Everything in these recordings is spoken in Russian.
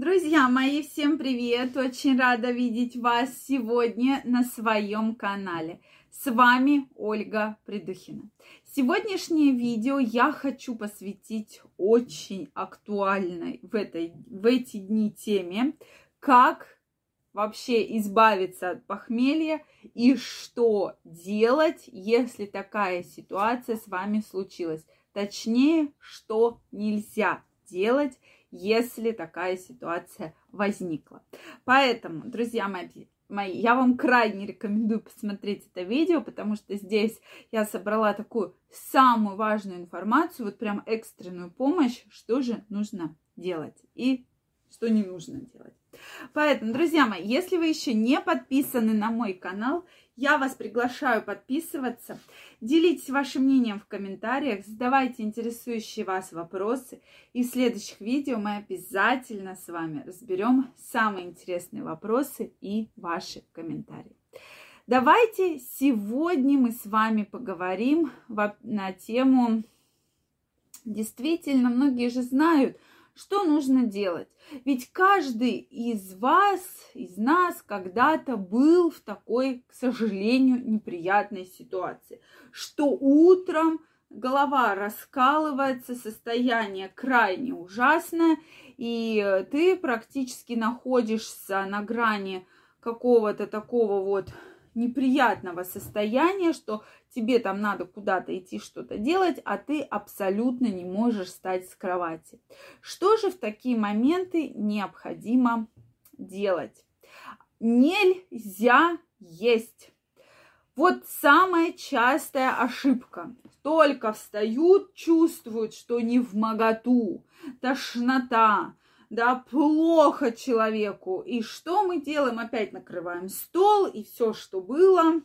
Друзья мои, всем привет! Очень рада видеть вас сегодня на своем канале. С вами Ольга Придухина. Сегодняшнее видео я хочу посвятить очень актуальной в, этой, в эти дни теме, как вообще избавиться от похмелья и что делать, если такая ситуация с вами случилась. Точнее, что нельзя делать, если такая ситуация возникла. Поэтому, друзья мои, мои, я вам крайне рекомендую посмотреть это видео, потому что здесь я собрала такую самую важную информацию, вот прям экстренную помощь, что же нужно делать и что не нужно делать. Поэтому, друзья мои, если вы еще не подписаны на мой канал, я вас приглашаю подписываться. Делитесь вашим мнением в комментариях, задавайте интересующие вас вопросы. И в следующих видео мы обязательно с вами разберем самые интересные вопросы и ваши комментарии. Давайте сегодня мы с вами поговорим на тему, действительно, многие же знают – что нужно делать? Ведь каждый из вас, из нас когда-то был в такой, к сожалению, неприятной ситуации, что утром голова раскалывается, состояние крайне ужасное, и ты практически находишься на грани какого-то такого вот неприятного состояния, что тебе там надо куда-то идти что-то делать, а ты абсолютно не можешь встать с кровати. Что же в такие моменты необходимо делать? Нельзя есть. Вот самая частая ошибка. Только встают, чувствуют, что не в моготу, тошнота, да, плохо человеку. И что мы делаем? Опять накрываем стол, и все, что было,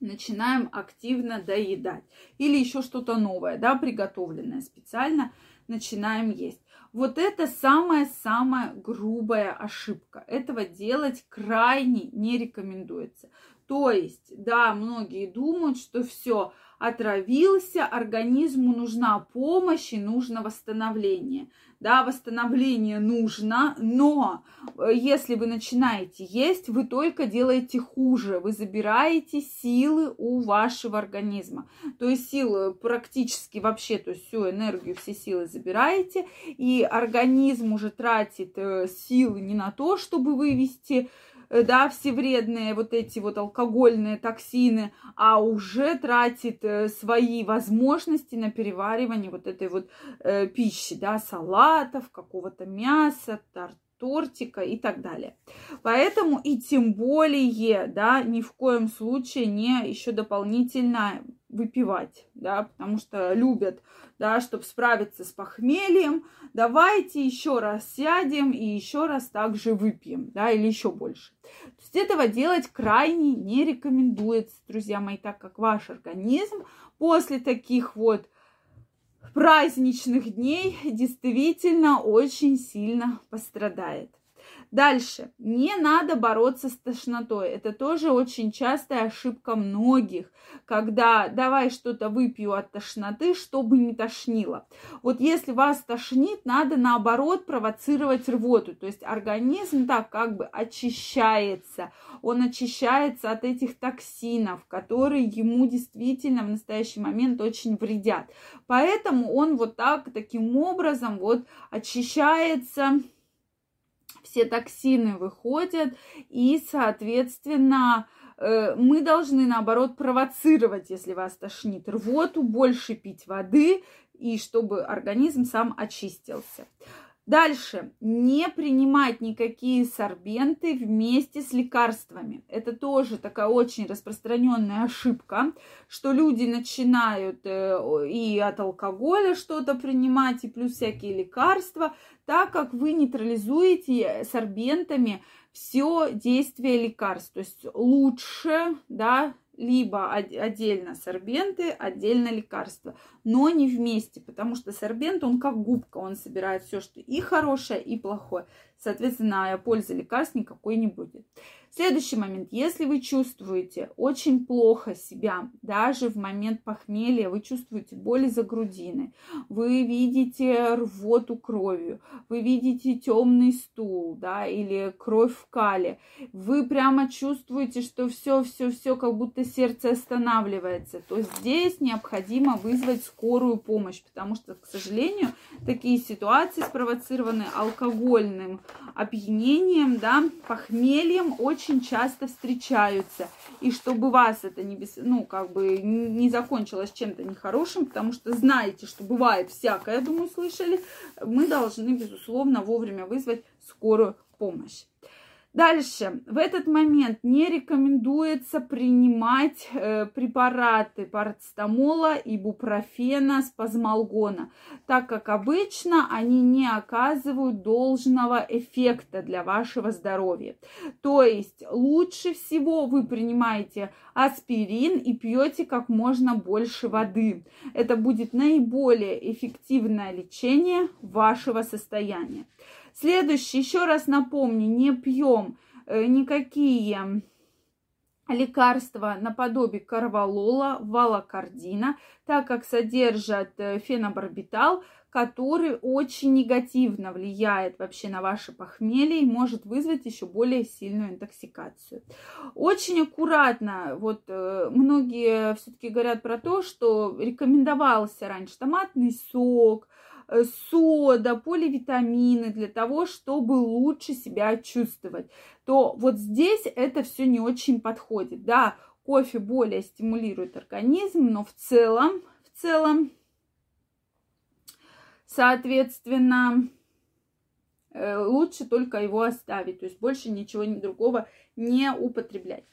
начинаем активно доедать. Или еще что-то новое, да, приготовленное специально, начинаем есть. Вот это самая-самая грубая ошибка. Этого делать крайне не рекомендуется. То есть, да, многие думают, что все, отравился, организму нужна помощь и нужно восстановление. Да, восстановление нужно, но э, если вы начинаете есть, вы только делаете хуже, вы забираете силы у вашего организма. То есть силы практически вообще, то есть всю энергию, все силы забираете, и организм уже тратит э, силы не на то, чтобы вывести да, все вредные вот эти вот алкогольные токсины, а уже тратит э, свои возможности на переваривание вот этой вот э, пищи, да, салатов, какого-то мяса, торт тортика и так далее. Поэтому и тем более, да, ни в коем случае не еще дополнительно выпивать, да, потому что любят, да, чтобы справиться с похмельем, давайте еще раз сядем и еще раз также выпьем, да, или еще больше. То есть этого делать крайне не рекомендуется, друзья мои, так как ваш организм после таких вот праздничных дней действительно очень сильно пострадает. Дальше. Не надо бороться с тошнотой. Это тоже очень частая ошибка многих, когда давай что-то выпью от тошноты, чтобы не тошнило. Вот если вас тошнит, надо наоборот провоцировать рвоту. То есть организм так как бы очищается. Он очищается от этих токсинов, которые ему действительно в настоящий момент очень вредят. Поэтому он вот так, таким образом вот очищается все токсины выходят, и, соответственно, э, мы должны, наоборот, провоцировать, если вас тошнит рвоту, больше пить воды, и чтобы организм сам очистился. Дальше. Не принимать никакие сорбенты вместе с лекарствами. Это тоже такая очень распространенная ошибка, что люди начинают э, и от алкоголя что-то принимать, и плюс всякие лекарства, так как вы нейтрализуете сорбентами все действие лекарств. То есть лучше, да, либо отдельно сорбенты, отдельно лекарства. но не вместе, потому что сорбент, он как губка, он собирает все, что и хорошее, и плохое. Соответственно, пользы лекарств никакой не будет. Следующий момент. Если вы чувствуете очень плохо себя, даже в момент похмелья, вы чувствуете боль из-за грудины, вы видите рвоту кровью, вы видите темный стул, да, или кровь в кале, вы прямо чувствуете, что все, все, все, как будто сердце останавливается, то здесь необходимо вызвать скорую помощь, потому что, к сожалению, такие ситуации спровоцированы алкогольным опьянением, да, похмельем очень часто встречаются. И чтобы вас это не, без, ну, как бы не закончилось чем-то нехорошим, потому что знаете, что бывает всякое, я думаю, слышали, мы должны, безусловно, вовремя вызвать скорую помощь. Дальше, в этот момент не рекомендуется принимать э, препараты парацетамола, ибупрофена, спазмолгона, так как обычно они не оказывают должного эффекта для вашего здоровья. То есть лучше всего вы принимаете аспирин и пьете как можно больше воды. Это будет наиболее эффективное лечение вашего состояния. Следующий, еще раз напомню, не пьем э, никакие лекарства наподобие карвалола, валокардина, так как содержат э, фенобарбитал, который очень негативно влияет вообще на ваше похмелье и может вызвать еще более сильную интоксикацию. Очень аккуратно, вот э, многие все-таки говорят про то, что рекомендовался раньше томатный сок, сода, поливитамины для того, чтобы лучше себя чувствовать, то вот здесь это все не очень подходит. Да, кофе более стимулирует организм, но в целом, в целом, соответственно, э, лучше только его оставить, то есть больше ничего другого не употреблять.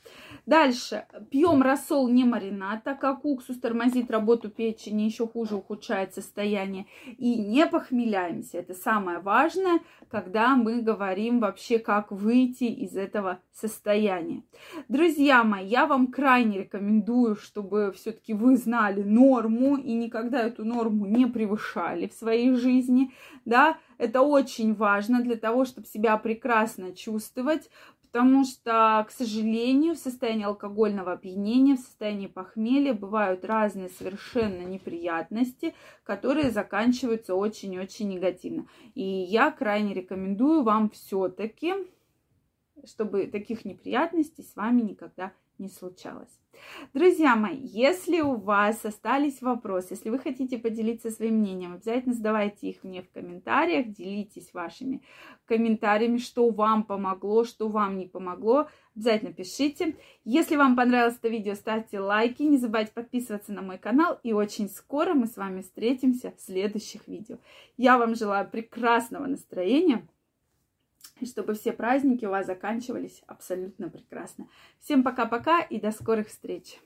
Дальше. Пьем рассол не маринад, так как уксус тормозит работу печени, еще хуже ухудшает состояние. И не похмеляемся. Это самое важное, когда мы говорим вообще, как выйти из этого состояния. Друзья мои, я вам крайне рекомендую, чтобы все-таки вы знали норму и никогда эту норму не превышали в своей жизни. Да, это очень важно для того, чтобы себя прекрасно чувствовать, Потому что, к сожалению, в состоянии алкогольного опьянения, в состоянии похмелья бывают разные совершенно неприятности, которые заканчиваются очень-очень негативно. И я крайне рекомендую вам все-таки, чтобы таких неприятностей с вами никогда не случалось. Друзья мои, если у вас остались вопросы, если вы хотите поделиться своим мнением, обязательно задавайте их мне в комментариях, делитесь вашими комментариями, что вам помогло, что вам не помогло. Обязательно пишите. Если вам понравилось это видео, ставьте лайки, не забывайте подписываться на мой канал. И очень скоро мы с вами встретимся в следующих видео. Я вам желаю прекрасного настроения и чтобы все праздники у вас заканчивались абсолютно прекрасно. Всем пока-пока и до скорых встреч!